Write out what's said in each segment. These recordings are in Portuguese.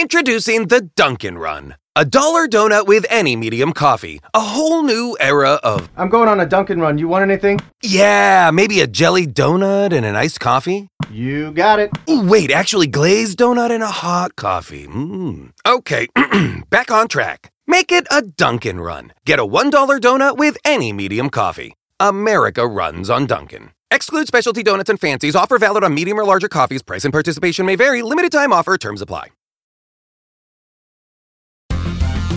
Introducing the Dunkin' Run. A dollar donut with any medium coffee. A whole new era of. I'm going on a Dunkin' run. You want anything? Yeah, maybe a jelly donut and an iced coffee? You got it. Ooh, wait, actually, glazed donut and a hot coffee. Mmm. Okay, back on track. Make it a Dunkin' Run. Get a $1 donut with any medium coffee. America runs on Dunkin'. Exclude specialty donuts and fancies. Offer valid on medium or larger coffees. Price and participation may vary. Limited time offer. Terms apply.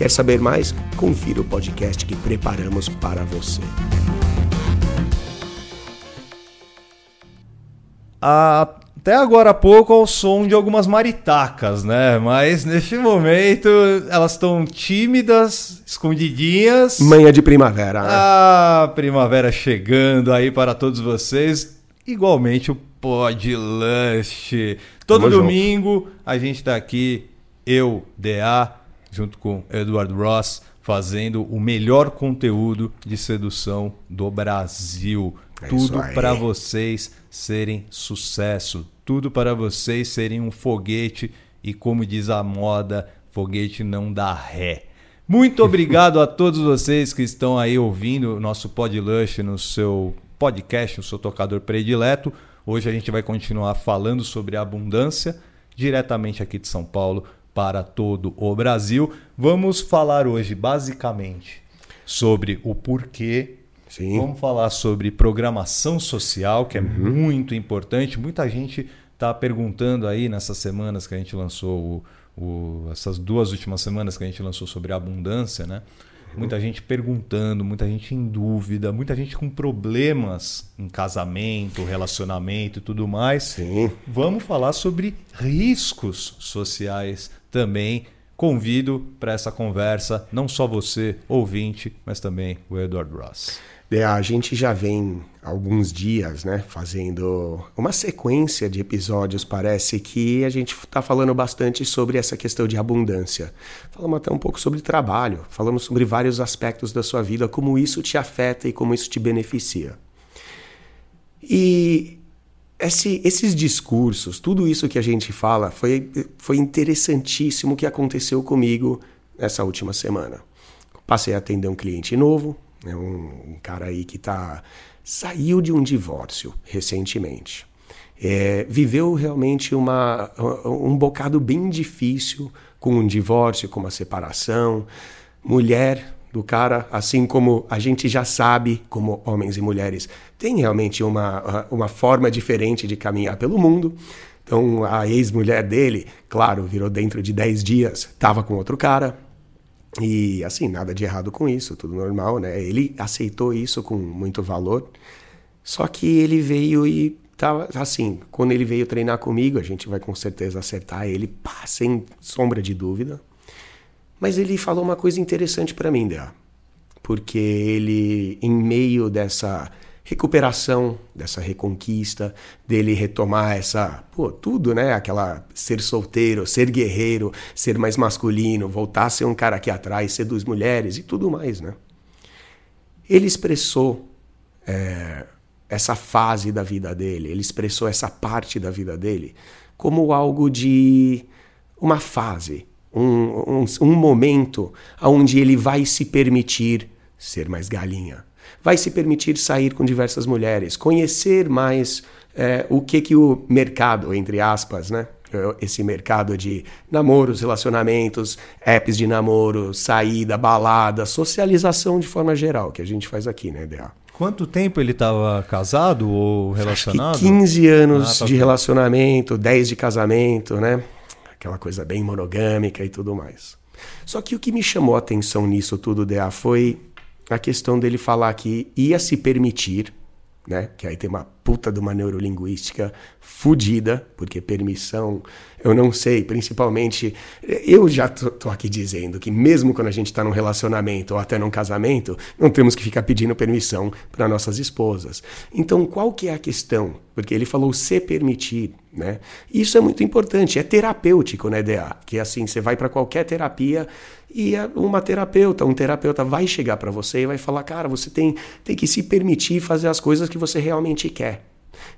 Quer saber mais? Confira o podcast que preparamos para você. Até agora há pouco ao som de algumas maritacas, né? Mas neste momento elas estão tímidas, escondidinhas. Manhã de primavera, né? Ah, primavera chegando aí para todos vocês. Igualmente o Podlust. Todo Tamo domingo a gente tá aqui, eu, DA, junto com Edward Ross, fazendo o melhor conteúdo de sedução do Brasil. É Tudo para vocês serem sucesso, tudo para vocês serem um foguete e como diz a moda, foguete não dá ré. Muito obrigado a todos vocês que estão aí ouvindo o nosso Podlush no seu podcast, no seu tocador predileto. Hoje a gente vai continuar falando sobre abundância diretamente aqui de São Paulo para todo o Brasil. Vamos falar hoje basicamente sobre o porquê Sim. Vamos falar sobre programação social, que é muito importante. Muita gente está perguntando aí nessas semanas que a gente lançou, o, o- essas duas últimas semanas que a gente lançou sobre abundância, né? Muita gente perguntando, muita gente em dúvida, muita gente com problemas em casamento, relacionamento e tudo mais. Sim. Vamos falar sobre riscos sociais também. Convido para essa conversa não só você, ouvinte, mas também o Edward Ross. É, a gente já vem alguns dias, né, fazendo uma sequência de episódios. Parece que a gente está falando bastante sobre essa questão de abundância. Falamos até um pouco sobre trabalho, falamos sobre vários aspectos da sua vida, como isso te afeta e como isso te beneficia. E esse- esses discursos, tudo isso que a gente fala, foi, foi interessantíssimo o que aconteceu comigo nessa última semana. Passei a atender um cliente novo, né, um, um cara aí que tá, saiu de um divórcio recentemente. É, viveu realmente uma, um bocado bem difícil com um divórcio, com uma separação. Mulher do cara, assim como a gente já sabe, como homens e mulheres, tem realmente uma, uma forma diferente de caminhar pelo mundo. Então, a ex-mulher dele, claro, virou dentro de 10 dias, estava com outro cara, e assim, nada de errado com isso, tudo normal, né? Ele aceitou isso com muito valor. Só que ele veio e tava assim, quando ele veio treinar comigo, a gente vai com certeza acertar ele, pá, sem sombra de dúvida. Mas ele falou uma coisa interessante para mim, Dea. Porque ele, em meio dessa recuperação, dessa reconquista, dele retomar essa, pô, tudo, né? Aquela ser solteiro, ser guerreiro, ser mais masculino, voltar a ser um cara aqui atrás, seduz mulheres e tudo mais, né? Ele expressou é, essa fase da vida dele, ele expressou essa parte da vida dele como algo de uma fase, um, um, um momento onde ele vai se permitir ser mais galinha, vai se permitir sair com diversas mulheres, conhecer mais é, o que que o mercado, entre aspas, né? Esse mercado de namoros, relacionamentos, apps de namoro, saída, balada, socialização de forma geral, que a gente faz aqui, né, DA? Quanto tempo ele estava casado ou relacionado? Acho que 15 anos Ah, tá de bem. relacionamento, 10 de casamento, né? Aquela coisa bem monogâmica e tudo mais. Só que o que me chamou a atenção nisso tudo, DA, foi a questão dele falar que ia se permitir né? Que aí tem uma puta de uma neurolinguística fodida, porque permissão, eu não sei, principalmente, eu já tô, tô aqui dizendo que mesmo quando a gente está num relacionamento ou até num casamento, não temos que ficar pedindo permissão para nossas esposas. Então, qual que é a questão? Porque ele falou se permitir, né? Isso é muito importante, é terapêutico, né, DA? Que assim, você vai para qualquer terapia e uma terapeuta, um terapeuta vai chegar para você e vai falar, cara, você tem, tem que se permitir fazer as coisas que você realmente quer.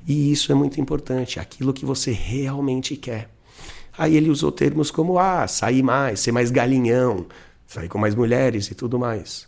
E isso é muito importante, aquilo que você realmente quer. Aí ele usou termos como, ah, sair mais, ser mais galinhão, sair com mais mulheres e tudo mais.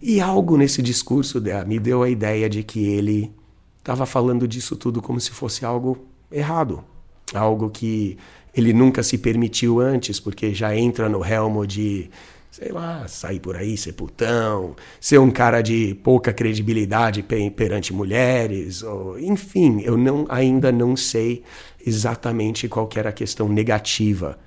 E algo nesse discurso me deu a ideia de que ele estava falando disso tudo como se fosse algo errado, algo que ele nunca se permitiu antes, porque já entra no relmo de, sei lá, sair por aí, ser putão, ser um cara de pouca credibilidade perante mulheres, ou, enfim, eu não, ainda não sei exatamente qual era a questão negativa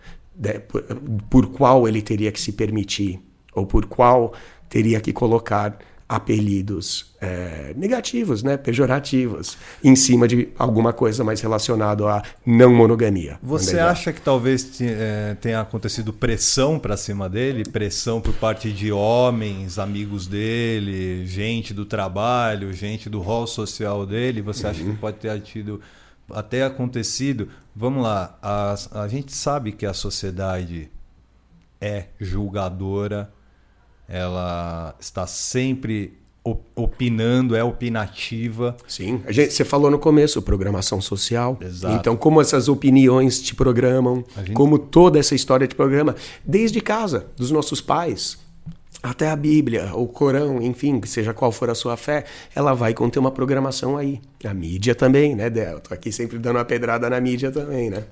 por, por qual ele teria que se permitir, ou por qual teria que colocar apelidos é, negativos, né, pejorativos, em cima de alguma coisa mais relacionada à não monogamia. Você acha que talvez é, tenha acontecido pressão para cima dele, pressão por parte de homens, amigos dele, gente do trabalho, gente do rol social dele? Você acha uhum. que pode ter tido até acontecido? Vamos lá, a, a gente sabe que a sociedade é julgadora ela está sempre opinando, é opinativa. Sim, gente, você falou no começo, programação social. Exato. Então, como essas opiniões te programam, gente... como toda essa história te programa, desde casa, dos nossos pais, até a Bíblia, o Corão, enfim, seja qual for a sua fé, ela vai conter uma programação aí. A mídia também, né, Del? Eu tô aqui sempre dando uma pedrada na mídia também, né?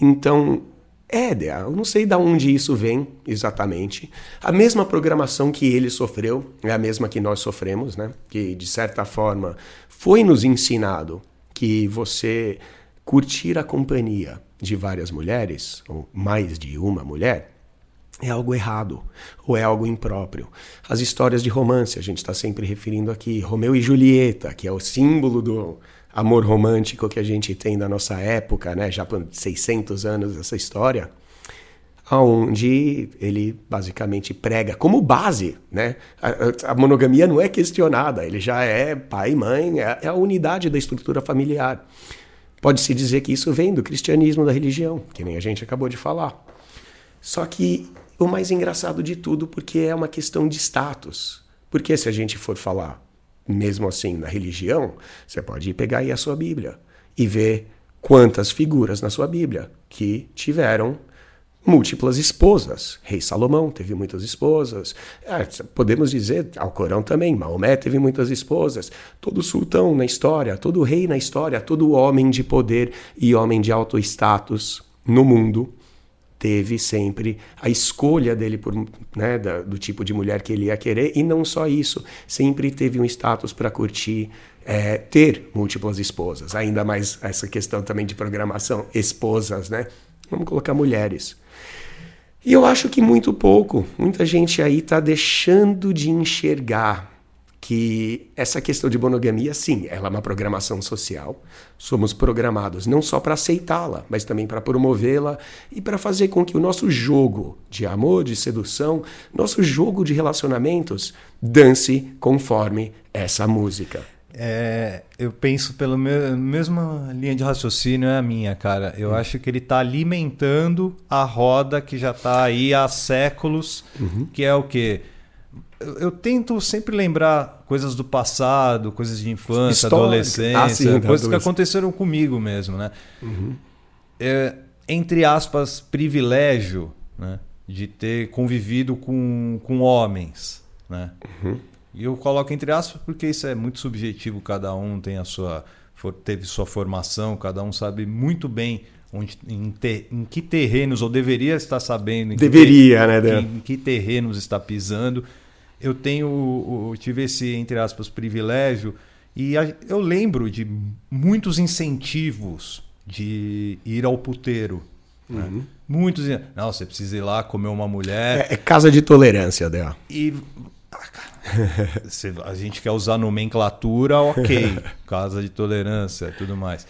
Então, é, eu não sei de onde isso vem exatamente. A mesma programação que ele sofreu é a mesma que nós sofremos, né? Que de certa forma foi nos ensinado que você curtir a companhia de várias mulheres, ou mais de uma mulher, é algo errado ou é algo impróprio. As histórias de romance, a gente está sempre referindo aqui, Romeu e Julieta, que é o símbolo do amor romântico que a gente tem da nossa época, né, já por 600 anos essa história, onde ele basicamente prega como base, né? A, a, monogamia não é questionada, ele já é pai e mãe, é, é a unidade da estrutura familiar. Pode-se dizer que isso vem do cristianismo, da religião, que nem a gente acabou de falar. Só que o mais engraçado de tudo, porque é uma questão de status. Porque se a gente for falar mesmo assim na religião, você pode pegar aí a sua Bíblia e ver quantas figuras na sua Bíblia que tiveram múltiplas esposas. Rei Salomão teve muitas esposas. É, podemos dizer, Alcorão também, Maomé teve muitas esposas. Todo sultão na história, todo rei na história, todo homem de poder e homem de alto status no mundo teve sempre a escolha dele por, né, da, do tipo de mulher que ele ia querer e não só isso, sempre teve um status para curtir é, ter múltiplas esposas, ainda mais essa questão também de programação, esposas, né? Vamos colocar mulheres. E eu acho que muito pouco, muita gente aí está deixando de enxergar que essa questão de monogamia, sim, ela é uma programação social. Somos programados não só para aceitá-la, mas também para promovê-la e para fazer com que o nosso jogo de amor, de sedução, nosso jogo de relacionamentos dance conforme essa música. É, eu penso pela me mesma linha de raciocínio é a minha, cara. Eu uhum. acho que ele está alimentando a roda que já está aí há séculos, uhum. que é o quê? Eu, eu, tento sempre lembrar coisas do passado, coisas de infância, Histórica. adolescência, ah, sim, coisas que aconteceram comigo mesmo, né? Uhum. É, entre aspas, privilégio né? de ter convivido com, com homens, né? Uhum. E eu coloco entre aspas porque isso é muito subjetivo, cada um tem a sua teve sua formação, cada um sabe muito bem onde, em, ter, em que terrenos, ou deveria estar sabendo, deveria, né, Dan? Em, em que terrenos está pisando eu tenho, eu tive esse, entre aspas, privilégio e eu lembro de muitos incentivos de ir ao puteiro. Né? Uhum. Né? Muitos, não, você precisa ir lá comer uma mulher. É, é casa de tolerância dela. E Se a gente quer usar nomenclatura, ok. Casa de tolerância e tudo mais.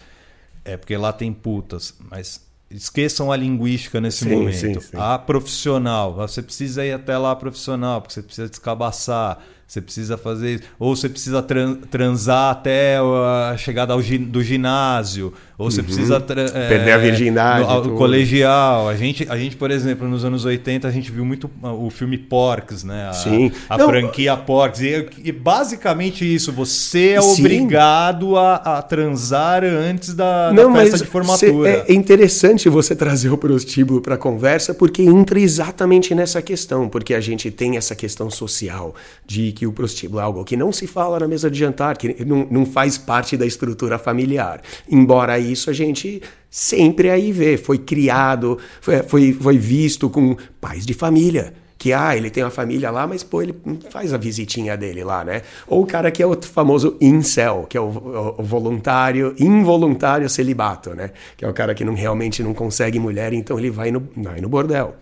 É porque lá tem putas, mas esqueçam a linguística nesse Sim, momento. sim, sim. A profissional, você precisa ir até lá profissional, porque você precisa descabaçar, você precisa fazer isso, ou você precisa tran- transar até a chegada ao do ginásio, ou você precisa tra- é, Uhum. Perder a virgindade, no- colegial. A gente, a gente, por exemplo, nos anos 80, a gente viu muito o filme Porcs, né? A, Sim. a Não, franquia Porcs. E, e basicamente isso, você é Sim. obrigado a, a transar antes da, da Não, festa mas de formatura. é interessante você trazer o prostíbulo para a conversa, porque entra exatamente nessa questão, porque a gente tem essa questão social de que o prostíbulo é algo que não se fala na mesa de jantar, que não, não faz parte da estrutura familiar. Embora isso a gente sempre aí vê, foi criado, foi, foi, foi visto com pais de família. Que, ah, ele tem uma família lá, mas, pô, ele faz a visitinha dele lá, né? Ou o cara que é o famoso incel, que é o, o- o voluntário, involuntário celibato, né? Que é o cara que não, realmente não consegue mulher, então ele vai no, vai no bordel.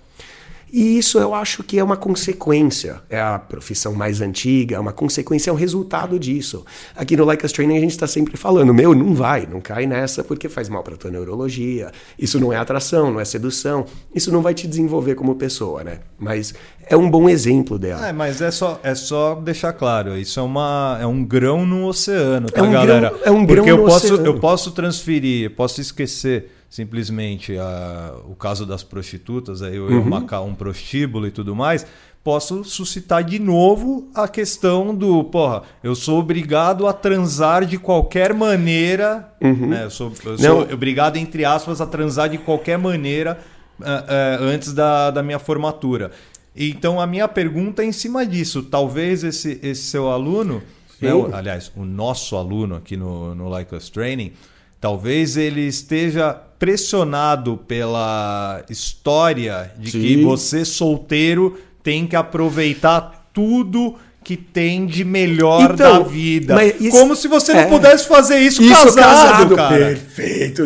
E isso eu acho que é uma consequência, é a profissão mais antiga, é uma consequência, é um resultado disso. Aqui no Like Us Training a gente está sempre falando, meu, não vai, não cai nessa porque faz mal para tua neurologia, isso não é atração, não é sedução, isso não vai te desenvolver como pessoa, né? Mas é um bom exemplo dela. É, mas é só, é só deixar claro, isso é, uma, é um grão no oceano, tá, É um galera? grão- é um Porque grão eu no posso, oceano. eu posso transferir, eu posso esquecer simplesmente a- o caso das prostitutas, aí eu Uhum. marcar um prostíbulo e tudo mais, posso suscitar de novo a questão do, porra, eu sou obrigado a transar de qualquer maneira, né? Eu sou, eu sou Uhum. Obrigado, entre aspas, a transar de qualquer maneira ah, ah, antes da, da minha formatura. Então a minha pergunta é em cima disso. Talvez esse, esse seu aluno, né, aliás, o nosso aluno aqui no, no Like Us Training, talvez ele esteja pressionado pela história de que Sim. você solteiro tem que aproveitar tudo que tem de melhor Então, da vida. mas isso- Como se você é. não pudesse fazer isso, Isso casado, casado, cara. perfeito.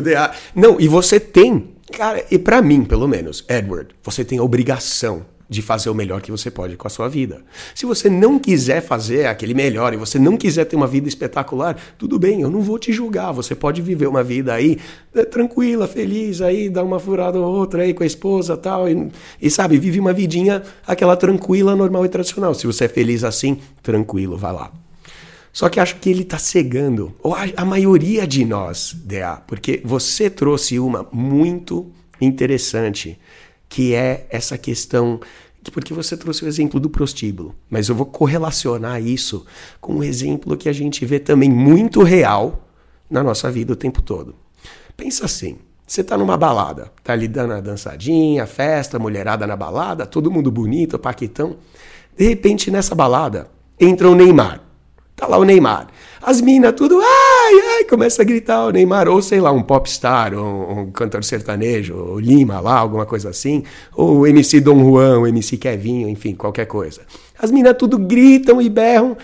Não, e você tem, cara, e pra mim, pelo menos, Edward, você tem a obrigação de fazer o melhor que você pode com a sua vida. Se você não quiser fazer aquele melhor e você não quiser ter uma vida espetacular, tudo bem, eu não vou te julgar. Você pode viver uma vida aí eh, tranquila, feliz, aí dar uma furada ou outra aí com a esposa tal, e, e sabe, vive uma vidinha aquela tranquila, normal e tradicional. Se você é feliz assim, tranquilo, vai lá. Só que acho que ele está cegando, ou a, a maioria de nós, DA, porque você trouxe uma muito interessante, que é essa questão. que- Porque você trouxe o exemplo do prostíbulo, mas eu vou correlacionar isso com um exemplo que a gente vê também muito real na nossa vida o tempo todo. Pensa assim: você tá numa balada, tá ali dando a dançadinha, festa, mulherada na balada, todo mundo bonito, paquitão. De repente, nessa balada, entra o Neymar. Tá lá o Neymar. As minas tudo, ai, ai, começa a gritar o Neymar, ou sei lá, um popstar, um, um cantor sertanejo, Lima lá, alguma coisa assim, ou o MC Dom Juan, o MC Kevinho, enfim, qualquer coisa. As minas tudo gritam e berram.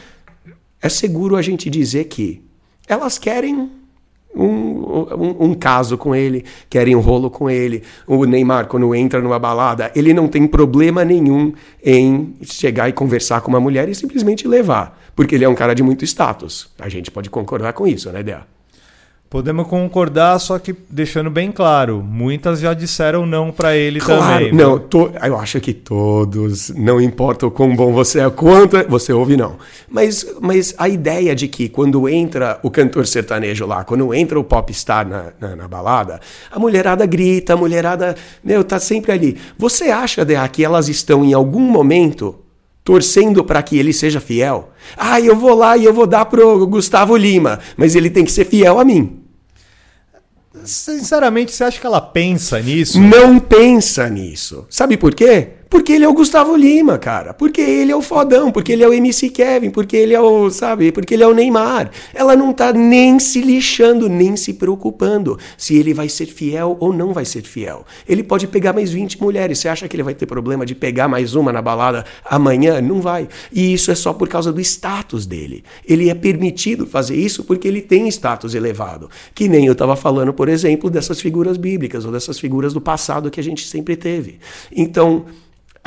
É seguro a gente dizer que elas querem um, um, um caso com ele, querem um rolo com ele. O Neymar, quando entra numa balada, ele não tem problema nenhum em chegar e conversar com uma mulher e simplesmente levar. Porque ele é um cara de muito status. A gente pode concordar com isso, né, Dea? Podemos concordar, só que deixando bem claro, muitas já disseram não pra ele Claro, também. não, to- eu acho que todos, não importa o quão bom você é, quanto você ouve, não. Mas, mas a ideia de que quando entra o cantor sertanejo lá, quando entra o popstar na, na, na balada, a mulherada grita, a mulherada, meu, tá sempre ali. Você acha, Dea, que elas estão em algum momento torcendo para que ele seja fiel? Ah, eu vou lá e eu vou dar pro Gustavo Lima, mas ele tem que ser fiel a mim. Sinceramente, você acha que ela pensa nisso? Não pensa nisso. Sabe por quê? Porque ele é o Gustavo Lima, cara. Porque ele é o fodão, porque ele é o MC Kevin, porque ele é o, sabe, porque ele é o Neymar. Ela não tá nem se lixando, nem se preocupando se ele vai ser fiel ou não vai ser fiel. Ele pode pegar mais 20 mulheres. Você acha que ele vai ter problema de pegar mais uma na balada amanhã? Não vai. E isso é só por causa do status dele. Ele é permitido fazer isso porque ele tem status elevado. Que nem eu estava falando, por exemplo, dessas figuras bíblicas ou dessas figuras do passado que a gente sempre teve. Então,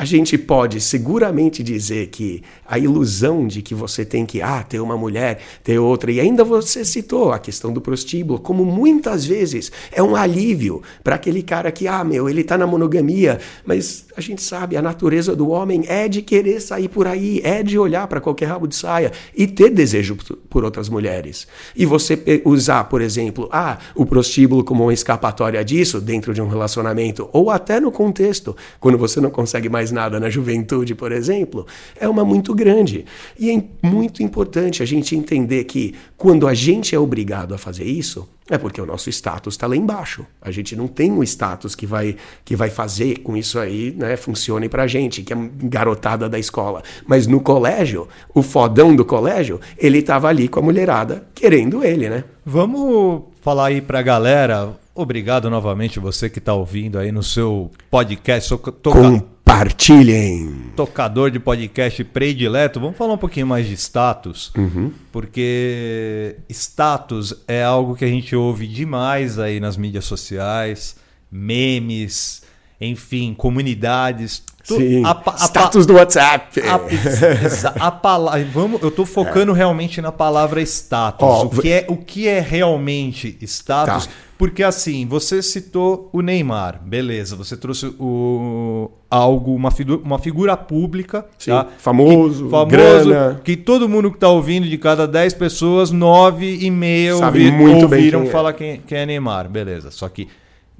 a gente pode seguramente dizer que a ilusão de que você tem que ah, ter uma mulher, ter outra, e ainda você citou a questão do prostíbulo, como muitas vezes é um alívio para aquele cara que, ah, meu, ele está na monogamia, mas a gente sabe, a natureza do homem é de querer sair por aí, é de olhar para qualquer rabo de saia e ter desejo por outras mulheres. E você usar, por exemplo, ah, o prostíbulo como uma escapatória disso dentro de um relacionamento, ou até no contexto, quando você não consegue mais nada na juventude, por exemplo, é uma muito grande. E é muito importante a gente entender que quando a gente é obrigado a fazer isso, é porque o nosso status está lá embaixo. A gente não tem um status que vai, que vai fazer com isso aí, né, funcione pra gente, que é garotada da escola. Mas no colégio, o fodão do colégio, ele tava ali com a mulherada querendo ele, né? Vamos falar aí pra galera. Obrigado novamente você que está ouvindo aí no seu podcast. Com Compartilhem. Tocador de podcast predileto. Vamos falar um pouquinho mais de status, uhum. porque status é algo que a gente ouve demais aí nas mídias sociais, memes, enfim, comunidades. Sim. A, a, status do WhatsApp. A, a palavra, vamos, eu estou focando é. realmente na palavra status. Oh, o, que é, o que é realmente status? Tá. Porque assim, você citou o Neymar, beleza, você trouxe o, algo, uma, figura, uma figura pública. Sim, tá? famoso, que, famoso grana. que todo mundo que está ouvindo, de cada 10 pessoas, 9 e meia ouvi, muito ouviram quem falar é. Quem, quem é Neymar, beleza. Só que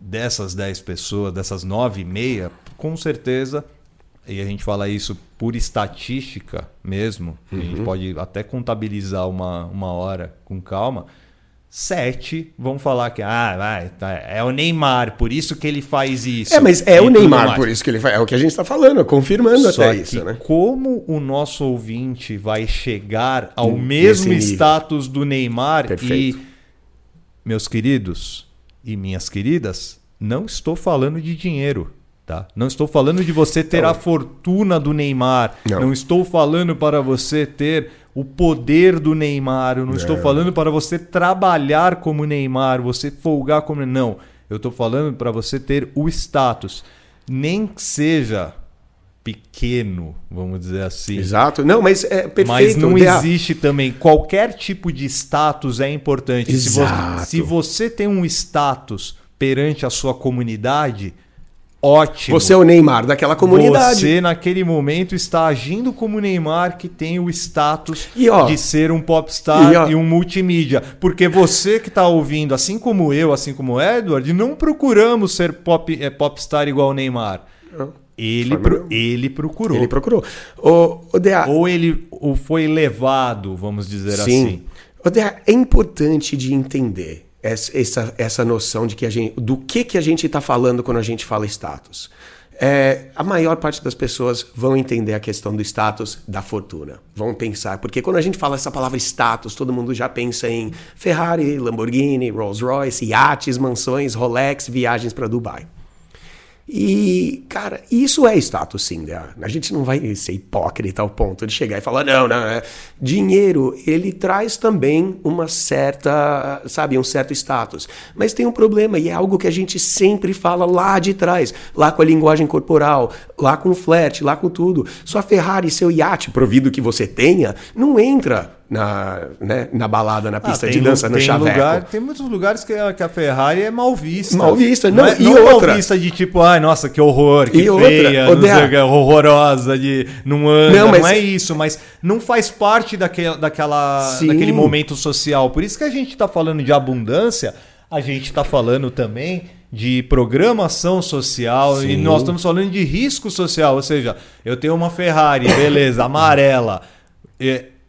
dessas 10 pessoas, dessas 9 e meia, com certeza, e a gente fala isso por estatística mesmo, uhum. a gente uhum. pode até contabilizar uma, uma hora com calma sete vão falar que ah, vai, tá, é o Neymar, por isso que ele faz isso. É, mas é o Neymar, por isso que ele faz. É o que a gente está falando, confirmando Só até isso, né? Como o nosso ouvinte vai chegar ao mesmo status do Neymar Perfeito. e meus queridos e minhas queridas, não estou falando de dinheiro. Tá? Não estou falando de você ter não. a fortuna do Neymar. Não. não estou falando para você ter o poder do Neymar. Eu não é. estou falando para você trabalhar como Neymar, você folgar como. Não. Eu estou falando para você ter o status. Nem que seja pequeno, vamos dizer assim. Exato. Não, mas é perfeito. Mas não existe também. Qualquer tipo de status é importante. Exato. Se você, se você tem um status perante a sua comunidade, ótimo. Você é o Neymar daquela comunidade. Você, naquele momento, está agindo como o Neymar que tem o status e, ó, de ser um popstar e, ó, e um multimídia. Porque você que está ouvindo, assim como eu, assim como o Edward, não procuramos ser pop, é, popstar igual o Neymar. Ele, pro, ele procurou. Ele procurou. O, o DA, ou ele ou foi levado, vamos dizer sim. assim. O DA, é importante de entender essa, essa noção de que a gente, do que, que a gente está falando quando a gente fala status. É, a maior parte das pessoas vão entender a questão do status da fortuna. Vão pensar, porque quando a gente fala essa palavra status, todo mundo já pensa em Ferrari, Lamborghini, Rolls Royce, iates, mansões, Rolex, viagens para Dubai. E, cara, isso é status sim. Né? A gente não vai ser hipócrita ao ponto de chegar e falar, não, não, é. dinheiro, ele traz também uma certa, sabe, um certo status. Mas tem um problema, e é algo que a gente sempre fala lá de trás, lá com a linguagem corporal, lá com o flat, lá com tudo. Sua Ferrari, seu iate, provido que você tenha, não entra na, né, na balada, na ah, pista ah, de dança, no tem chaveco. Lugar, tem muitos lugares que a, que a, Ferrari é mal vista. Mal vista, não, não é, e não outra. mal vista de tipo, ai, nossa, que horror, que e feia, outra, sei, horrorosa, de não anda, não, mas... não, é isso, mas não faz parte daquele, daquela, daquele momento social. Por isso que a gente está falando de abundância, a gente está falando também de programação social Sim. e nós estamos falando de risco social, ou seja, eu tenho uma Ferrari, beleza, amarela,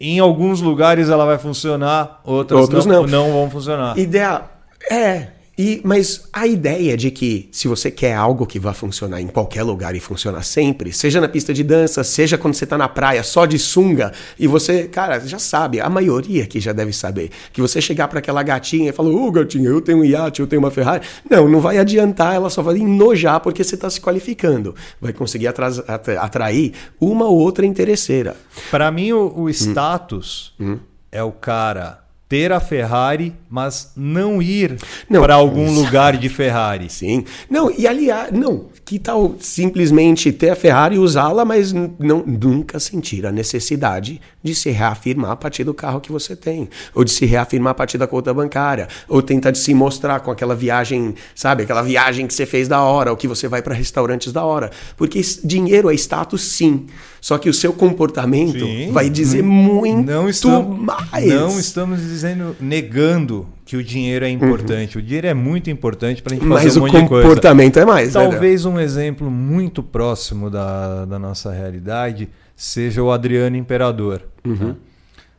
em alguns lugares ela vai funcionar, outras Outros não, não. não vão funcionar. Ideia é, e, mas a ideia de que se você quer algo que vá funcionar em qualquer lugar e funcionar sempre, seja na pista de dança, seja quando você está na praia só de sunga, e você, cara, já sabe, a maioria aqui já deve saber, que você chegar para aquela gatinha e falar, ô oh, gatinha, eu tenho um iate, eu tenho uma Ferrari. Não, não vai adiantar, ela só vai enojar porque você está se qualificando. Vai conseguir atrair uma ou outra interesseira. Para mim, o, o status hum. Hum. é o cara ter a Ferrari, mas não ir para algum lugar de Ferrari. Sim. Não, e aliás, não, que tal simplesmente ter a Ferrari e usá-la, mas não, nunca sentir a necessidade de se reafirmar a partir do carro que você tem, ou de se reafirmar a partir da conta bancária, ou tentar de se mostrar com aquela viagem, sabe, aquela viagem que você fez da hora, ou que você vai para restaurantes da hora. Porque dinheiro é status, sim. Só que o seu comportamento Sim. vai dizer muito Não estamos, mais. não estamos dizendo, negando que o dinheiro é importante. O dinheiro é muito importante para a gente fazer Mas um o monte de coisa. comportamento é mais. né? Talvez um exemplo muito próximo da, da nossa realidade seja o Adriano Imperador. Né?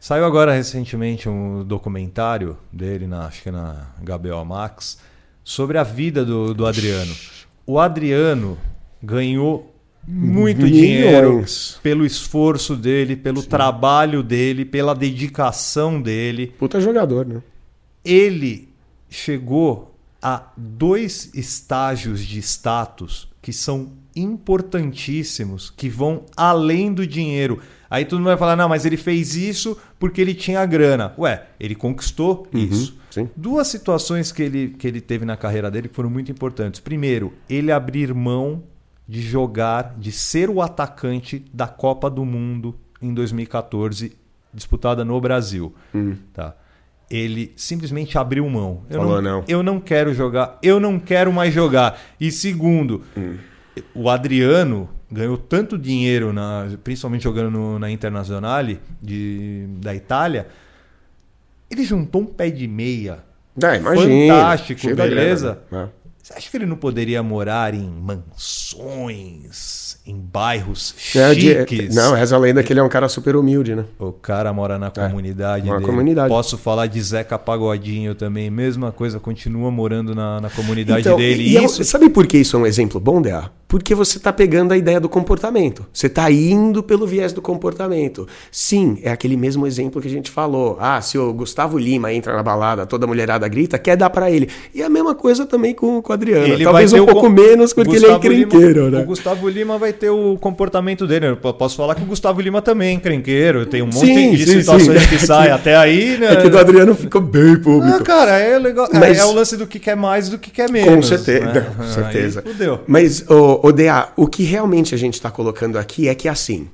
Saiu agora recentemente um documentário dele, na, acho que na HBO Max, sobre a vida do, do Adriano. O Adriano ganhou muito Milhões. dinheiro pelo esforço dele, pelo trabalho dele, pela dedicação dele Puta jogador, né? ele chegou a dois estágios de status que são importantíssimos, que vão além do dinheiro. Aí todo mundo vai falar, não, mas ele fez isso porque ele tinha grana. Ué, ele conquistou isso. sim. Duas situações que ele, que ele teve na carreira dele que foram muito importantes. Primeiro, ele abrir mão de jogar, de ser o atacante da Copa do Mundo em 2014, disputada no Brasil. Tá? Ele simplesmente abriu mão. Eu Falou, não. Eu não quero jogar, eu não quero mais jogar. E segundo, o Adriano ganhou tanto dinheiro, na, principalmente jogando no- na Internazionale de, da Itália, ele juntou um pé de meia. É, imagina. Fantástico, beleza? grana, né? Você acha que ele não poderia morar em mansões, em bairros É, de- chiques? não, reza a lenda que ele é um cara super humilde, né? O cara mora na comunidade. mora na comunidade. Posso falar de Zeca Pagodinho também, mesma coisa, continua morando na, na comunidade Então, dele. e é um- Isso sabe por que isso é um exemplo bom, Dea? Porque você está pegando a ideia do comportamento. Você está indo pelo viés do comportamento. Sim, é aquele mesmo exemplo que a gente falou. Ah, se o Gustavo Lima entra na balada, toda mulherada grita, quer dar para ele. E a mesma coisa também com, com o Adriano. Ele Talvez um pouco com- menos, porque ele é Gustavo Lima- encrenqueiro, né? O Gustavo Lima vai ter o comportamento dele. Eu po- posso falar que o Gustavo Lima também é encrenqueiro. Tem um monte Sim, de sim, situações sim. que saem até aí, né? É que do Adriano ficou bem público. Ah, cara, é legal. é- Mas- É, o lance do que quer mais do que quer menos. Com certeza, né? com Aí certeza. fudeu. Mas, o, o DA, o que realmente a gente está colocando aqui é que assim,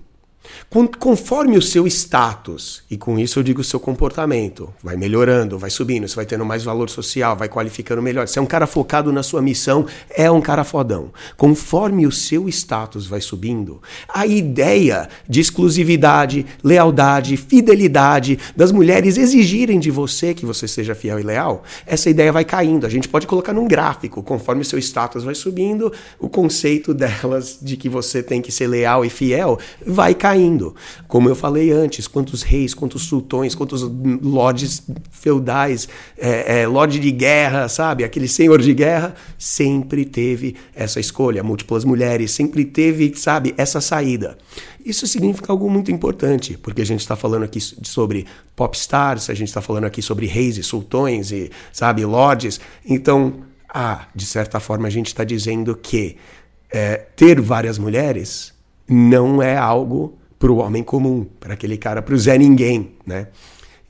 conforme o seu status, e com isso eu digo o seu comportamento, vai melhorando, vai subindo, você vai tendo mais valor social, vai qualificando melhor. Você é um cara focado na sua missão, é um cara fodão. Conforme o seu status vai subindo, a ideia de exclusividade, lealdade, fidelidade das mulheres exigirem de você que você seja fiel e leal, essa ideia vai caindo. A gente pode colocar num gráfico, conforme o seu status vai subindo, o conceito delas de que você tem que ser leal e fiel vai caindo. Como eu falei antes, quantos reis, quantos sultões, quantos lordes feudais, é, é, lorde de guerra, sabe? Aquele senhor de guerra, sempre teve essa escolha. Múltiplas mulheres, sempre teve, sabe, essa saída. Isso significa algo muito importante, porque a gente está falando aqui sobre popstars, a gente está falando aqui sobre reis e sultões e, sabe, lordes. Então, ah, de certa forma a gente está dizendo que é, ter várias mulheres não é algo para o homem comum, para aquele cara, para o Zé Ninguém, né?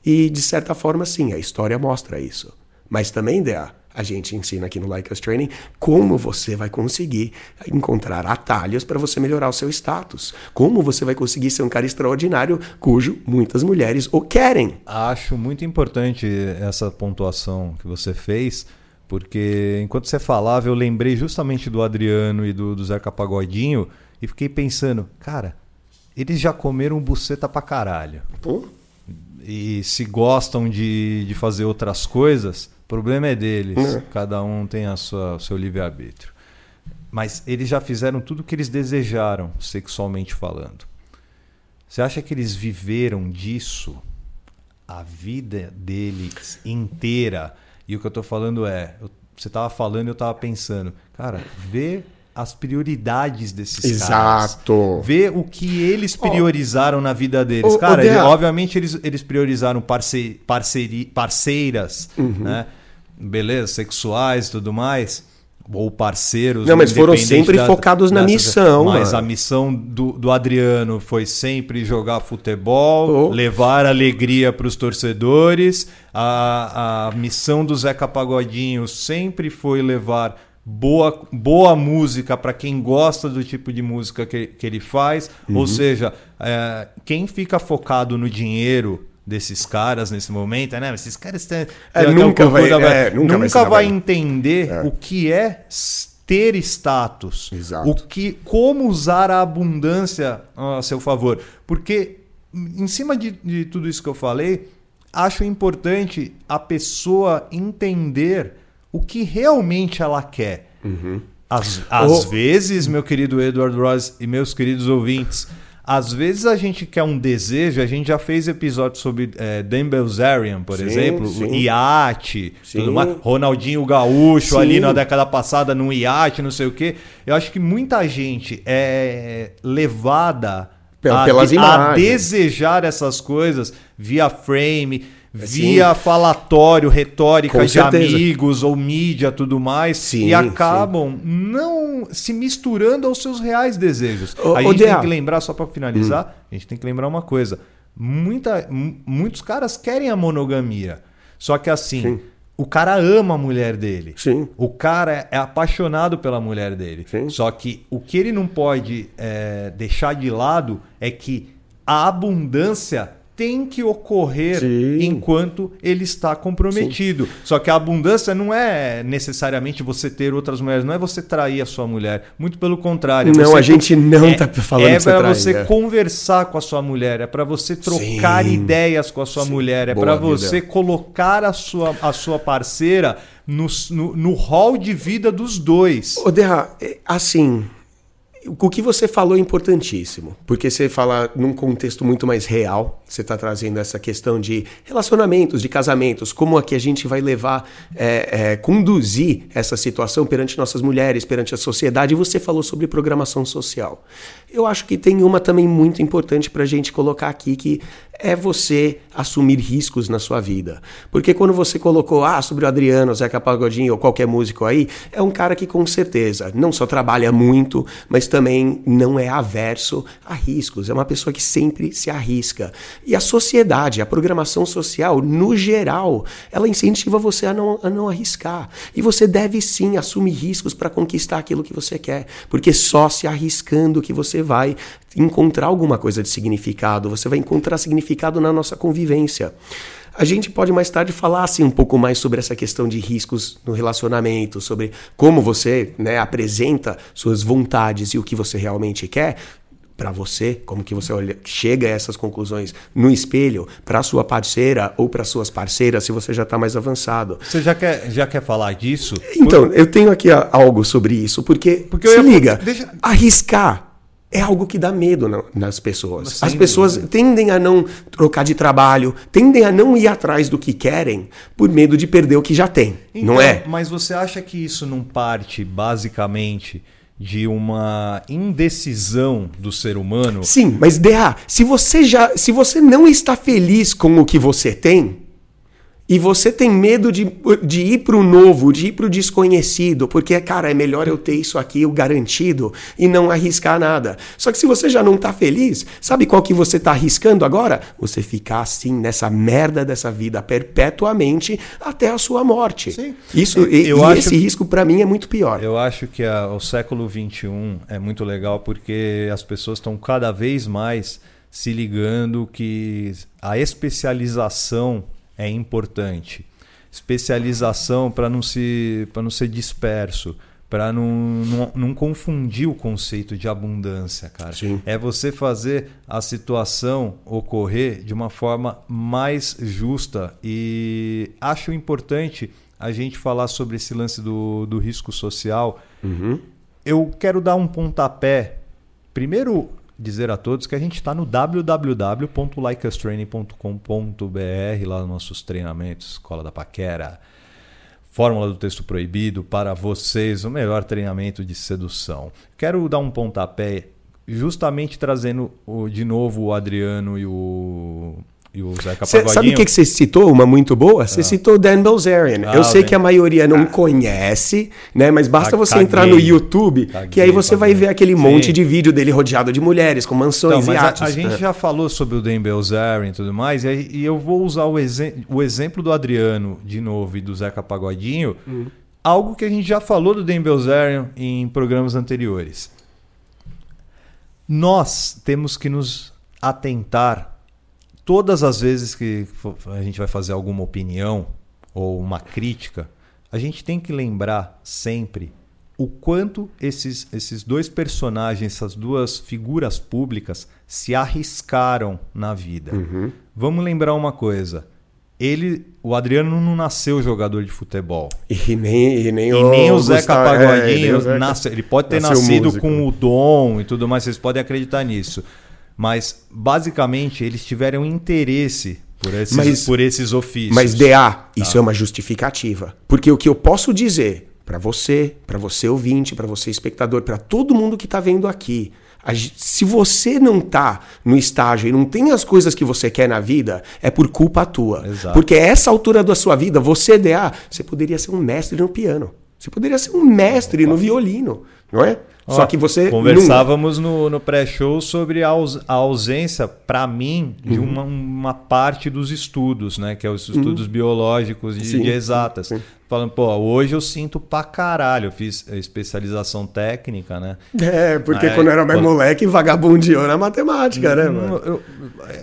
E de certa forma, sim, a história mostra isso. Mas também, Dea, a gente ensina aqui no Like Us Training como você vai conseguir encontrar atalhos para você melhorar o seu status. Como você vai conseguir ser um cara extraordinário cujo muitas mulheres o querem. Acho muito importante essa pontuação que você fez, porque enquanto você falava, eu lembrei justamente do Adriano e do, do Zeca Pagodinho e fiquei pensando, cara, eles já comeram buceta pra caralho. Pô, E se gostam de, de fazer outras coisas, o problema é deles. É. Cada um tem a sua, o seu livre-arbítrio. Mas eles já fizeram tudo o que eles desejaram, sexualmente falando. Você acha que eles viveram disso a vida deles inteira? E o que eu tô falando é, eu- você tava falando e eu tava pensando, cara, vê as prioridades desses caras. Exato. Vê o que eles priorizaram na vida deles. Cara, ele- obviamente eles, eles priorizaram parce, parceri, parceiras, Uhum. né? Beleza, sexuais e tudo mais. ou parceiros. Não, mas foram sempre focados na missão, Mas mano. a missão do, do Adriano foi sempre jogar futebol, Oh. levar alegria para os torcedores. A, a missão do Zeca Pagodinho sempre foi levar boa, boa música para quem gosta do tipo de música que, que ele faz. Uhum. Ou seja, é, quem fica focado no dinheiro desses caras nesse momento, é, né? Esses caras têm, É, nunca vai- cultura, é, nunca vai dar vai bem. entender o que é ter status, Exato. o que, como usar a abundância a seu favor, porque em cima de, de tudo isso que eu falei, acho importante a pessoa entender o que realmente ela quer. Às, às Oh. vezes, meu querido Edward Ross e meus queridos ouvintes, às vezes a gente quer um desejo, a gente já fez episódio sobre é, Dan Bilzerian, por Sim, exemplo, sim. iate, Sim. tudo mais. Ronaldinho Gaúcho Sim. ali na década passada no iate, não sei o quê. Eu acho que muita gente é levada Pel- a, pelas a imagens. desejar essas coisas via frame, via falatório, retórica Com de certeza. amigos ou mídia, tudo mais, Sim, e acabam não se misturando aos seus reais desejos. Ô, a gente tem que lembrar, só para finalizar, a gente tem que lembrar uma coisa. Muita, mu- muitos caras querem a monogamia. Só que assim, Sim. o cara ama a mulher dele. Sim. O cara é apaixonado pela mulher dele. Sim. Só que o que ele não pode é, deixar de lado é que a abundância tem que ocorrer Sim. enquanto ele está comprometido. Só que a abundância não é necessariamente você ter outras mulheres, não é você trair a sua mulher. Muito pelo contrário. Não, a gente não é, tá falando é para você conversar com a sua mulher, é para você trocar Sim. ideias com a sua mulher, é para você colocar a sua, a sua parceira no, no, no hall de vida dos dois. Ô, Derra, é, assim, o que você falou é importantíssimo, porque você fala num contexto muito mais real, você está trazendo essa questão de relacionamentos, de casamentos, como aqui a gente vai levar, é, é, conduzir essa situação perante nossas mulheres, perante a sociedade, e você falou sobre programação social. Eu acho que tem uma também muito importante para a gente colocar aqui, que é você assumir riscos na sua vida. Porque quando você colocou, ah, sobre o Adriano, Zeca Pagodinho ou qualquer músico aí, é um cara que com certeza não só trabalha muito, mas também não é averso a riscos. É uma pessoa que sempre se arrisca. E a sociedade, a programação social, no geral, ela incentiva você a não, a não arriscar. E você deve sim assumir riscos para conquistar aquilo que você quer. Porque só se arriscando que você vai encontrar alguma coisa de significado, você vai encontrar significado na nossa convivência. A gente pode mais tarde falar assim um pouco mais sobre essa questão de riscos no relacionamento, sobre como você né, apresenta suas vontades e o que você realmente quer para você, como que você olha, chega a essas conclusões no espelho para sua parceira ou para suas parceiras, se você já está mais avançado. Você já quer, já quer falar disso? Então, eu tenho aqui algo sobre isso, porque, Porque eu se liga, deixa- arriscar é algo que dá medo na- nas pessoas. As pessoas tendem a não trocar de trabalho, tendem a não ir atrás do que querem por medo de perder o que já tem, não Então, é? Mas você acha que isso não parte basicamente de uma indecisão do ser humano? Sim, mas DA, se você já, se você não está feliz com o que você tem e você tem medo de, de ir para o novo, de ir para o desconhecido, porque cara, é melhor eu ter isso aqui o garantido e não arriscar nada. Só que se você já não está feliz, sabe qual que você está arriscando agora? Você ficar assim nessa merda dessa vida perpetuamente até a sua morte. Sim. Isso e, Eu e acho esse risco para mim é muito pior. Eu acho que a- o século XXI é muito legal porque as pessoas estão cada vez mais se ligando que a especialização é importante. Especialização para não, se, não ser disperso, para não, não, não confundir o conceito de abundância, cara. Sim. É você fazer a situação ocorrer de uma forma mais justa. E acho importante a gente falar sobre esse lance do, do risco social. Eu quero dar um pontapé. Primeiro, dizer a todos que a gente está no www.likeustraining.com.br, lá nos nossos treinamentos, Escola da Paquera, Fórmula do Texto Proibido, para vocês, o melhor treinamento de sedução. Quero dar um pontapé, justamente trazendo de novo o Adriano e o, e o Zeca Cê, sabe o que, que você citou? Uma muito boa? Você citou Dan Bilzerian. Ah, Eu sei bem. que a maioria não conhece, né? Mas basta você caguei. entrar no YouTube, que Caguei aí você pra vai ver. aquele Sim. monte de vídeo dele rodeado de mulheres, com mansões Então, e mas a, a gente né? já falou sobre o Dan Bilzerian e tudo mais, e, e eu vou usar o, o exemplo do Adriano de novo e do Zeca Pagodinho, Hum. algo que a gente já falou do Dan Bilzerian em programas anteriores. Nós temos que nos atentar todas as vezes que a gente vai fazer alguma opinião ou uma crítica, a gente tem que lembrar sempre o quanto esses, esses dois personagens, essas duas figuras públicas se arriscaram na vida. Vamos lembrar uma coisa. Ele, o Adriano não nasceu jogador de futebol. E nem, e nem, E nem o Zeca é, e Pagodinho o Zeca- nasce- ele pode ter nascido músico. com o dom e tudo mais, vocês podem acreditar nisso. Mas basicamente eles tiveram interesse por esses, Mas- por esses ofícios. Mas DA, isso é uma justificativa. Porque o que eu posso dizer para você, para você ouvinte, para você espectador, para todo mundo que tá vendo aqui, se você não tá no estágio e não tem as coisas que você quer na vida, é por culpa tua. Exato. Porque essa altura da sua vida, você DA, você poderia ser um mestre no piano. Você poderia ser um mestre no violino, não é? Só Ó, que você Conversávamos no, no pré-show sobre a, aus- a ausência, para mim, de Uhum. uma, uma parte dos estudos, né? Que é os estudos biológicos de, Sim, de exatas. Falando, pô, hoje eu sinto pra caralho. Eu fiz especialização técnica, né? É, porque é, quando eu era mais pô. moleque, vagabundeou na matemática, né, mano? eu-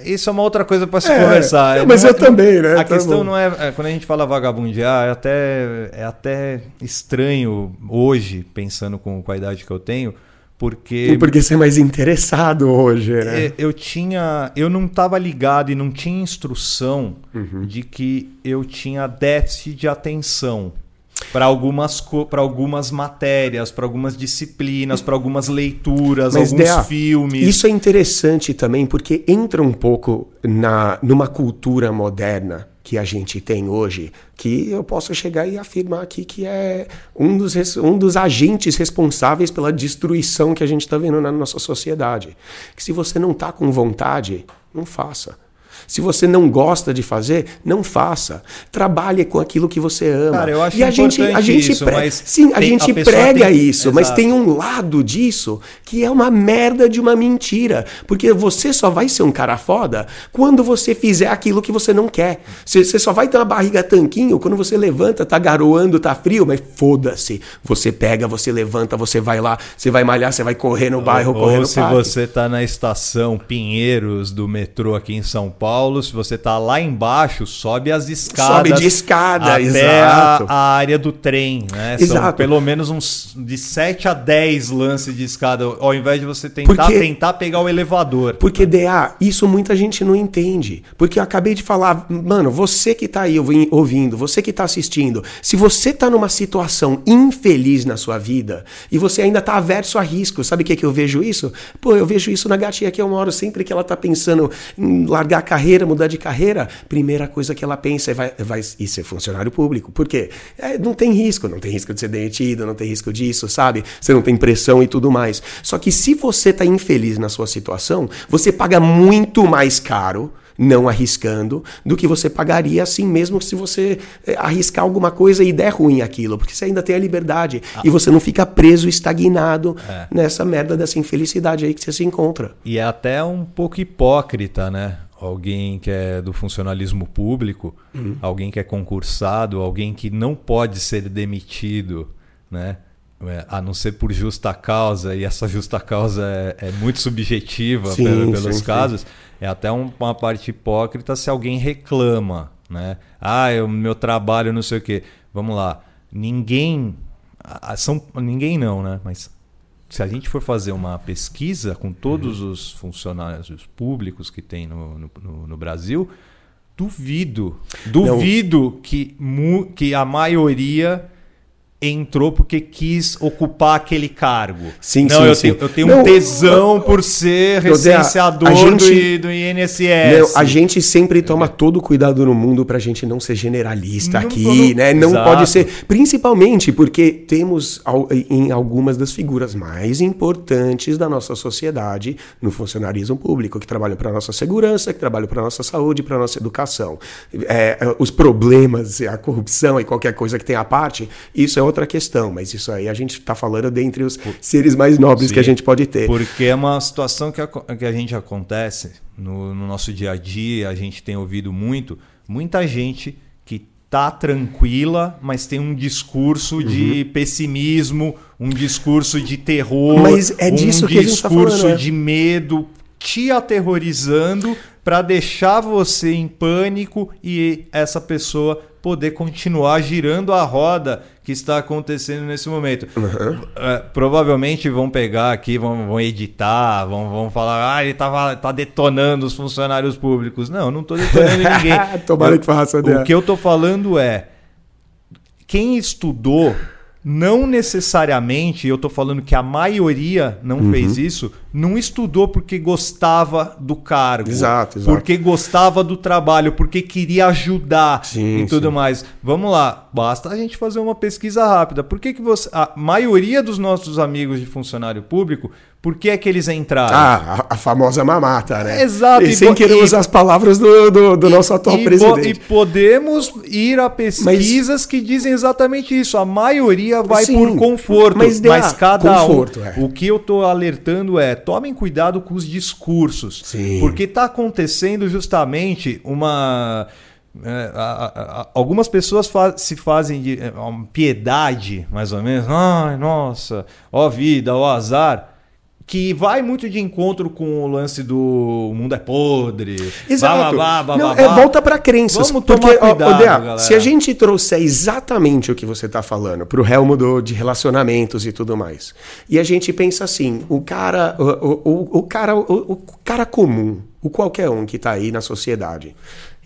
isso é uma outra coisa para se É, conversar. não, mas Não eu também, né? A Tá questão bom. não é, é, Quando a gente fala vagabundear, é até, é até estranho hoje, pensando com, com a idade que eu tenho, porque. E porque você é mais interessado hoje, né? É, Eu tinha. Eu não estava ligado e não tinha instrução Uhum. de que eu tinha déficit de atenção para algumas, algumas matérias, para algumas disciplinas, para algumas leituras, Mas, alguns Dea, filmes. Isso é interessante também porque entra um pouco na, numa cultura moderna que a gente tem hoje, que eu posso chegar e afirmar aqui que é um dos, um dos agentes responsáveis pela destruição que a gente está vendo na nossa sociedade. Que se você não está com vontade, não faça. Se você não gosta de fazer, não faça. Trabalhe com aquilo que você ama. Cara, eu acho e a gente, a gente isso, mas sim, a gente a prega tem- isso, mas Exato. tem um lado disso que é uma merda de uma mentira. Porque você só vai ser um cara foda quando você fizer aquilo que você não quer. Você, você só vai ter uma barriga tanquinho quando você levanta, tá garoando, tá frio, mas foda-se. Você pega, você levanta, você vai lá, você vai malhar, você vai correr no bairro, Ou correr no se parque. você tá na estação Pinheiros do metrô aqui em São Paulo, se você tá lá embaixo, sobe as escadas. Sobe de escada, até exato. A, a área do trem, né? São Exato. pelo menos uns de 7 a 10 lances de escada, ao invés de você tentar, Porque- tentar pegar o elevador. Porque, DA, isso muita gente não entende. Porque eu acabei de falar, mano, você que tá aí ouvi- ouvindo, você que tá assistindo, se você tá numa situação infeliz na sua vida e você ainda tá averso a risco, sabe o que, que eu vejo isso? Pô, eu vejo isso na gatinha que eu moro, sempre que ela tá pensando em largar a carreira, mudar de carreira, primeira coisa que ela pensa é vai, vai ir ser funcionário público. Por quê? É, não tem risco, não tem risco de ser demitido, não tem risco disso, sabe? Você não tem pressão e tudo mais. Só que se você tá infeliz na sua situação, você paga muito mais caro não arriscando do que você pagaria assim mesmo se você eh, arriscar alguma coisa e der ruim aquilo, porque você ainda tem a liberdade e você não fica preso, estagnado nessa merda dessa infelicidade aí que você se encontra. E é até um pouco hipócrita, né? Alguém que é do funcionalismo público, alguém que é concursado, alguém que não pode ser demitido, né? É, A não ser por justa causa, e essa justa causa é, é muito subjetiva Sim, pelo- pelos sim, sim. casos, é até um- uma parte hipócrita se alguém reclama, né? Ah, o meu trabalho não sei o quê. Vamos lá, ninguém, são, ninguém não, né? Mas se a gente for fazer uma pesquisa com todos os funcionários públicos que tem no, no, no- Brasil, duvido, duvido que, que a maioria entrou porque quis ocupar aquele cargo. Sim, não, sim, eu, sim. Tenho, eu tenho Não, um tesão por ser a- recenseador a gente- do, do INSS. Meu, a gente sempre toma todo o cuidado no mundo pra gente não ser generalista Não aqui, né? Não Exato. pode ser. Principalmente porque temos em algumas das figuras mais importantes da nossa sociedade no funcionarismo público, que trabalham para nossa segurança, que trabalham para nossa saúde, para nossa educação. É, os problemas, a corrupção e qualquer coisa que tenha à parte, isso é outra questão, mas isso aí a gente está falando dentre os seres mais nobres que a Sim, gente pode ter. Porque é uma situação que a, que a gente acontece no, no nosso dia a dia, a gente tem ouvido muito, muita gente que tá tranquila, mas tem um discurso de Uhum. pessimismo, um discurso de terror, Mas é disso um que gente tá discurso falando, né? de medo, te aterrorizando para deixar você em pânico e essa pessoa poder continuar girando a roda que está acontecendo nesse momento. É, provavelmente vão pegar aqui, vão, vão editar, vão, vão falar, ah, ele tava, tá detonando os funcionários públicos. Não, eu não estou detonando ninguém. Tomara que faça O que eu tô falando é quem estudou não necessariamente, eu tô falando que a maioria não Uhum. fez isso, não estudou porque gostava do cargo, Exato, exato. porque gostava do trabalho, porque queria ajudar Sim, e tudo sim. mais. Vamos lá, basta a gente fazer uma pesquisa rápida. Por que que você, a maioria dos nossos amigos de funcionário público, por que é que eles entraram? Ah, a, a famosa mamata, né? Exato, E e sem querer e- usar as palavras do, do, do nosso atual e, presidente. e podemos ir a pesquisas que dizem exatamente isso. A maioria vai Sim, por conforto, mas mas, cada conforto, um. é. O que eu tô alertando é: tomem cuidado com os discursos, Sim. porque tá acontecendo justamente uma é, a- a- algumas pessoas fa- se fazem de é, piedade, mais ou menos. Ai, nossa, ó vida, ó azar. Que vai muito de encontro com o lance do mundo é podre. Exato. blá, blá, blá, Não, blá, é, volta para crenças. Vamos tomar porque, ó, cuidado, ó, Dea, galera. se a gente trouxer exatamente o que você está falando para o realmo do- de relacionamentos e tudo mais, e a gente pensa assim, o cara, o, o- o, o cara, o, o cara comum, o qualquer um que está aí na sociedade,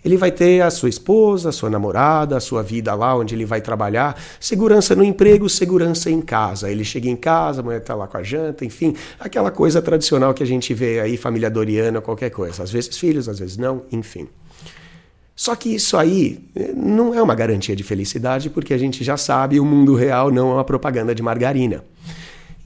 ele vai ter a sua esposa, a sua namorada, a sua vida lá onde ele vai trabalhar, segurança no emprego, segurança em casa. Ele chega em casa, a mulher está lá com a janta, enfim, aquela coisa tradicional que a gente vê aí, família doriana, qualquer coisa. Às vezes filhos, às vezes não, enfim. Só que isso aí eh, não é uma garantia de felicidade, porque a gente já sabe, o mundo real não é uma propaganda de margarina.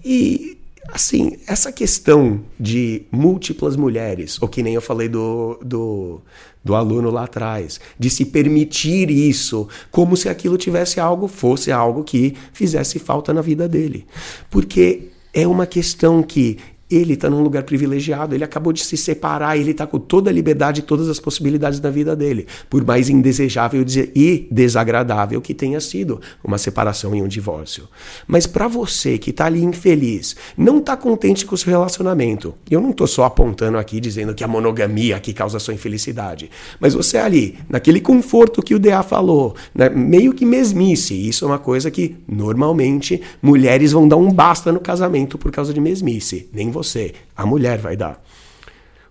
E, assim, essa questão de múltiplas mulheres, ou que nem eu falei do, do, do aluno lá atrás, de se permitir isso, como se aquilo tivesse algo, fosse algo que fizesse falta na vida dele. Porque é uma questão que ele está num lugar privilegiado, ele acabou de se separar, ele está com toda a liberdade e todas as possibilidades da vida dele, por mais indesejável e desagradável que tenha sido uma separação e um divórcio. Mas para você que está ali infeliz, não está contente com o seu relacionamento, eu não estou só apontando aqui dizendo que a monogamia que causa a sua infelicidade, mas você ali, naquele conforto que o DA falou, né, meio que mesmice, isso é uma coisa que normalmente mulheres vão dar um basta no casamento por causa de mesmice, nem você, a mulher vai dar.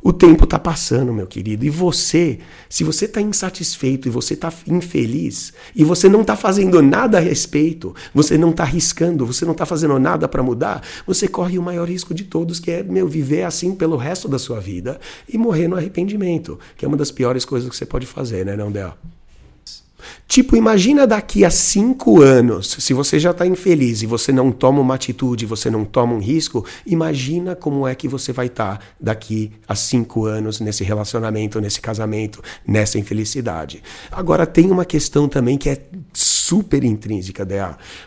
O tempo está passando, meu querido, e você, se você está insatisfeito e você está infeliz e você não está fazendo nada a respeito, você não está arriscando, você não está fazendo nada para mudar, você corre o maior risco de todos, que é meu viver assim pelo resto da sua vida e morrer no arrependimento, que é uma das piores coisas que você pode fazer, né, não, Del? Tipo, imagina daqui a cinco anos, se você já está infeliz e você não toma uma atitude, você não toma um risco, imagina como é que você vai estar tá daqui a cinco anos nesse relacionamento, nesse casamento, nessa infelicidade. Agora, tem uma questão também que é super intrínseca da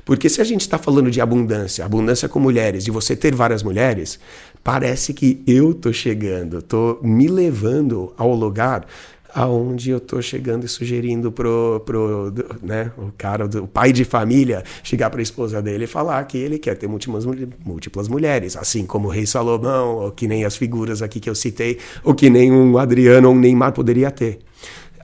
porque se a gente está falando de abundância, abundância com mulheres e você ter várias mulheres, parece que eu tô chegando, tô me levando ao lugar aonde eu tô chegando e sugerindo pro, pro né, o cara, o pai de família, chegar para a esposa dele e falar que ele quer ter múltiplas, múltiplas mulheres, assim como o rei Salomão, ou que nem as figuras aqui que eu citei, ou que nem um Adriano ou um Neymar poderia ter.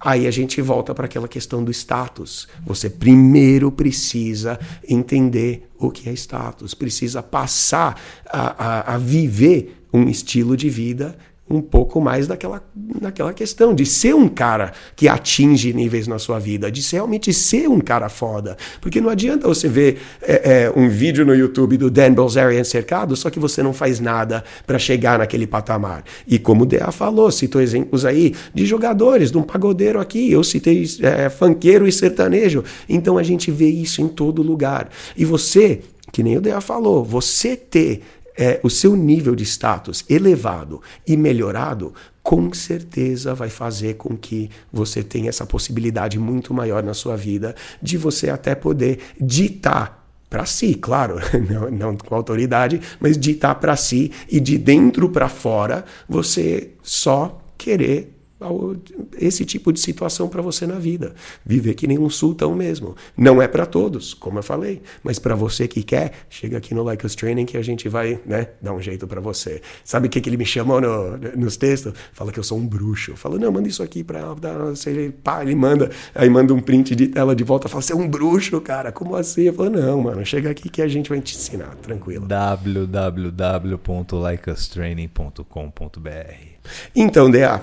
Aí a gente volta para aquela questão do status. Você primeiro precisa entender o que é status, precisa passar a, a, a viver um estilo de vida um pouco mais daquela, daquela questão de ser um cara que atinge níveis na sua vida, de realmente ser um cara foda. Porque não adianta você ver é, é, um vídeo no YouTube do Dan Bilzerian cercado, só que você não faz nada para chegar naquele patamar. E como o DA falou, citou exemplos aí de jogadores, de um pagodeiro aqui, eu citei é, funkeiro e sertanejo. Então a gente vê isso em todo lugar. E você, que nem o DA falou, você ter é, o seu nível de status elevado e melhorado, com certeza vai fazer com que você tenha essa possibilidade muito maior na sua vida de você até poder ditar para si, claro, não, não, com autoridade, mas ditar para si e de dentro para fora você só querer esse tipo de situação para você na vida. Viver que nem um sultão mesmo. Não é para todos, como eu falei, mas para você que quer, chega aqui no Like Us Training que a gente vai né, dar um jeito para você. Sabe o que, que ele me chamou no, nos textos? Fala que eu sou um bruxo. Fala, não, manda isso aqui para. Ele, pá, ele manda, aí manda um print de tela de volta. Fala, você é um bruxo, cara, como assim? Eu falo, não, mano, chega aqui que a gente vai te ensinar, tranquilo. www.likeustraining.com.br Então, DA,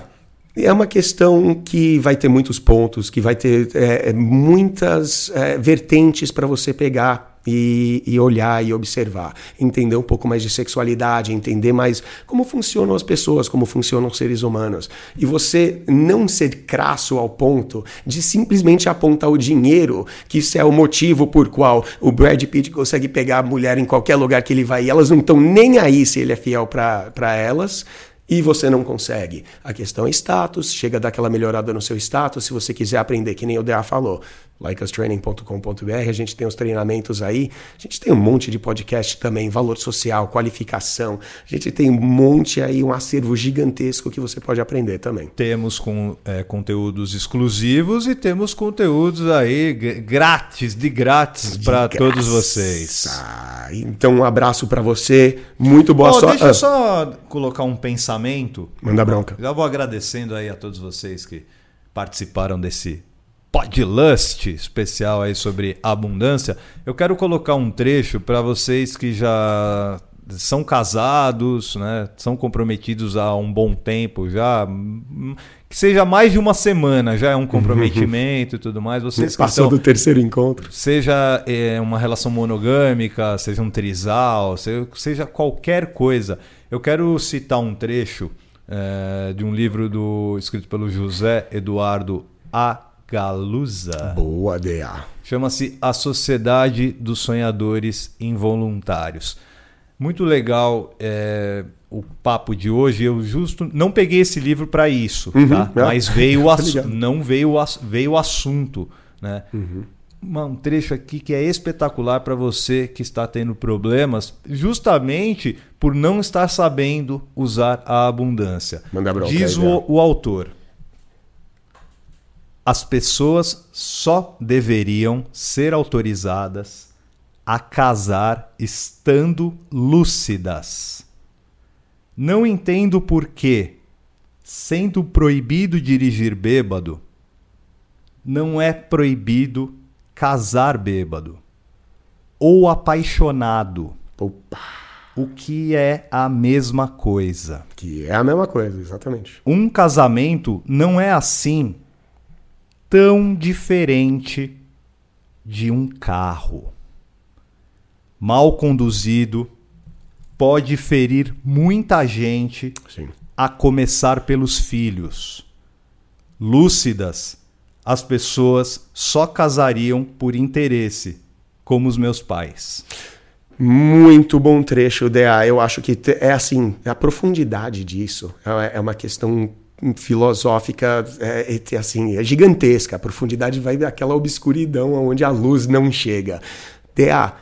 é uma questão que vai ter muitos pontos, que vai ter é, é, muitas é, vertentes para você pegar e, e, olhar e observar, entender um pouco mais de sexualidade, entender mais como funcionam as pessoas, como funcionam os seres humanos. E você não ser crasso ao ponto de simplesmente apontar o dinheiro, que isso é o motivo por qual o Brad Pitt consegue pegar a mulher em qualquer lugar que ele vai e elas não estão nem aí se ele é fiel para elas e você não consegue. A questão é status, chega a dar aquela melhorada no seu status, se você quiser aprender, que nem o DA falou, likeustraining.com.br, a gente tem os treinamentos aí, a gente tem um monte de podcast também, valor social, qualificação, a gente tem um monte aí, um acervo gigantesco que você pode aprender também. Temos com, é, conteúdos exclusivos e temos conteúdos aí grátis, de grátis para todos vocês. Ah, então um abraço para você, muito boa oh, sorte. Deixa eu só colocar um pensamento. Manda bronca. Já vou agradecendo aí a todos vocês que participaram desse Podlust especial aí sobre abundância, eu quero colocar um trecho para vocês que já são casados, né, são comprometidos há um bom tempo já, que seja mais de uma semana já é um comprometimento e tudo mais. Vocês passou do terceiro encontro, seja é, uma relação monogâmica, seja um trisal, seja qualquer coisa. Eu quero citar um trecho é, de um livro do escrito pelo José Eduardo A. Galusa. Boa, DA. Chama-se A Sociedade dos Sonhadores Involuntários. Muito legal é, o papo de hoje. Eu justo não peguei esse livro para isso, uhum, tá? É. Mas veio o tá não veio o, veio o assunto, né? Uhum. Um trecho aqui que é espetacular para você que está tendo problemas, justamente por não estar sabendo usar a abundância. Diz o, o autor as pessoas só deveriam ser autorizadas a casar estando lúcidas. Não entendo por que, sendo proibido dirigir bêbado, não é proibido casar bêbado ou apaixonado. Opa. O que é a mesma coisa. Que é a mesma coisa, exatamente. Um casamento não é assim tão diferente de um carro. Mal conduzido, pode ferir muita gente, Sim. a começar pelos filhos. Lúcidas, as pessoas só casariam por interesse, como os meus pais. Muito bom trecho, DA. Eu acho que é assim, a profundidade disso é, é uma questão filosófica é, é, assim, é gigantesca. A profundidade vai daquela obscuridão onde a luz não chega. DA,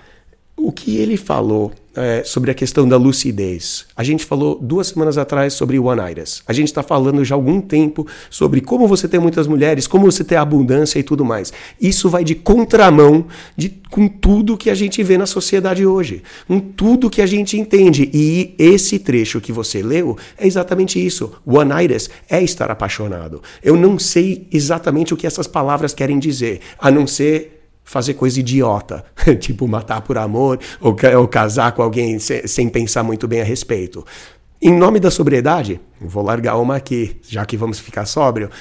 o que ele falou é, sobre a questão da lucidez. A gente falou duas semanas atrás sobre one-itis. A gente está falando já há algum tempo sobre como você tem muitas mulheres, como você tem abundância e tudo mais. Isso vai de contramão de, com tudo que a gente vê na sociedade hoje, com tudo que a gente entende. E esse trecho que você leu é exatamente isso. One-itis é estar apaixonado. Eu não sei exatamente o que essas palavras querem dizer, a não ser fazer coisa idiota, tipo matar por amor ou, ou casar com alguém sem, pensar muito bem a respeito. Em nome da sobriedade, vou largar uma aqui, já que vamos ficar sóbrio.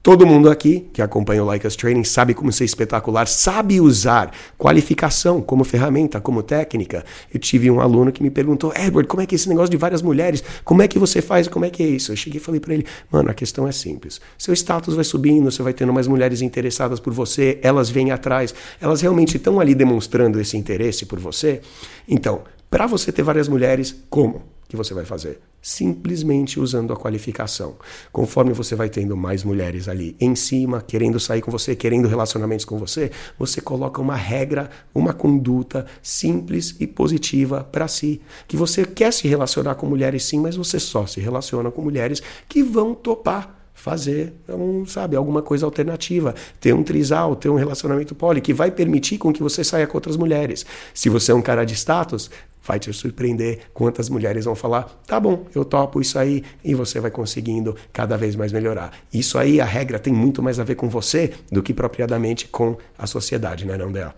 Todo mundo aqui que acompanha o Us Training sabe como ser espetacular, sabe usar qualificação como ferramenta, como técnica. Eu tive um aluno que me perguntou, Edward, como é que é esse negócio de várias mulheres? Como é que você faz? Como é que é isso? Eu cheguei e falei para ele, mano, a questão é simples. Seu status vai subindo, você vai tendo mais mulheres interessadas por você, elas vêm atrás, elas realmente estão ali demonstrando esse interesse por você. Então, para você ter várias mulheres, como? Que você vai fazer? Simplesmente usando a qualificação. Conforme você vai tendo mais mulheres ali em cima, querendo sair com você, querendo relacionamentos com você, você coloca uma regra, uma conduta simples e positiva para si. Que você quer se relacionar com mulheres sim, mas você só se relaciona com mulheres que vão topar fazer um, sabe, alguma coisa alternativa, ter um trisal, ter um relacionamento poli que vai permitir com que você saia com outras mulheres. Se você é um cara de status, vai te surpreender quantas mulheres vão falar: tá bom, eu topo isso aí, e você vai conseguindo cada vez mais melhorar. Isso aí, a regra tem muito mais a ver com você do que propriamente com a sociedade, né, não, Del?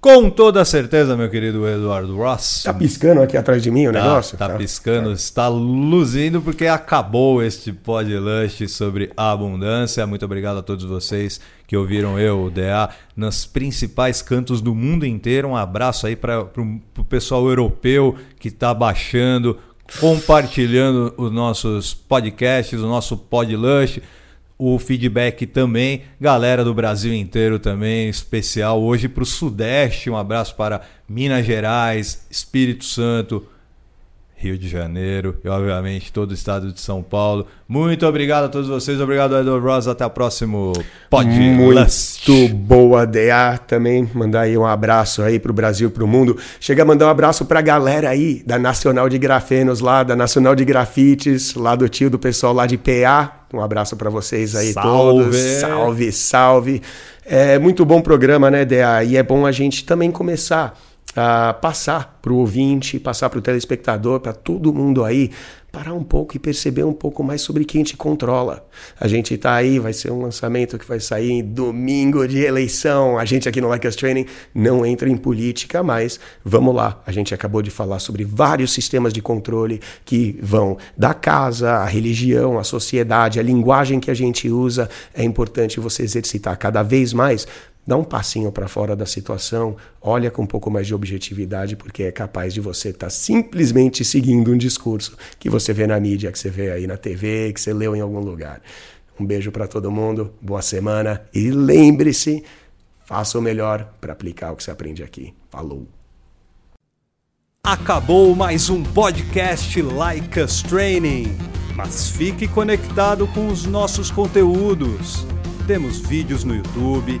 Com toda certeza, meu querido Eduardo Ross. Tá piscando aqui atrás de mim o tá, negócio? Tá, tá piscando, tá. está luzindo porque acabou este podcast sobre abundância. Muito obrigado a todos vocês que ouviram eu, o DA, nos principais cantos do mundo inteiro. Um abraço aí para o pessoal europeu que está baixando, compartilhando os nossos podcasts, o nosso podlush o feedback também, galera do Brasil inteiro também, especial hoje para o Sudeste. Um abraço para Minas Gerais, Espírito Santo, Rio de Janeiro e, obviamente, todo o estado de São Paulo. Muito obrigado a todos vocês. Obrigado, Edward Ross. Até o próximo podcast. Muito boa DA também. Mandar aí um abraço aí pro Brasil e pro mundo. Chega a mandar um abraço pra galera aí da Nacional de Grafenos lá, da Nacional de Grafites, lá do tio do pessoal lá de PA. Um abraço para vocês aí salve. todos. Salve, salve. É muito bom programa, né, DA? E é bom a gente também começar a passar para o ouvinte, passar para o telespectador, para todo mundo aí, parar um pouco e perceber um pouco mais sobre quem te controla. A gente está aí, vai ser um lançamento que vai sair em domingo de eleição. A gente aqui no Like Us Training não entra em política, mas vamos lá. A gente acabou de falar sobre vários sistemas de controle que vão da casa, a religião, a sociedade, a linguagem que a gente usa. É importante você exercitar cada vez mais dá um passinho para fora da situação, olha com um pouco mais de objetividade, porque é capaz de você estar tá simplesmente seguindo um discurso que você vê na mídia, que você vê aí na TV, que você leu em algum lugar. Um beijo para todo mundo, boa semana e lembre-se, faça o melhor para aplicar o que você aprende aqui. Falou! Acabou mais um podcast Like Us Training, mas fique conectado com os nossos conteúdos. Temos vídeos no YouTube